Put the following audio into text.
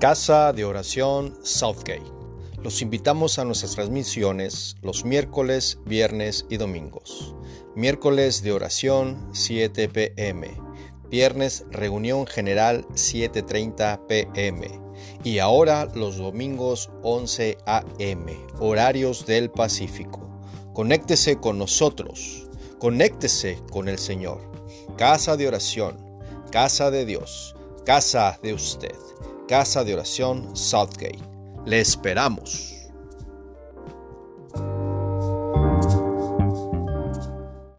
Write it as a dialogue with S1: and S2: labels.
S1: Casa de Oración Southgate. Los invitamos a nuestras transmisiones los miércoles, viernes y domingos. Miércoles de oración 7 pm. Viernes reunión general 7.30 pm. Y ahora los domingos 11 am. Horarios del Pacífico. Conéctese con nosotros. Conéctese con el Señor. Casa de oración. Casa de Dios. Casa de usted. Casa de Oración Southgate. Le esperamos.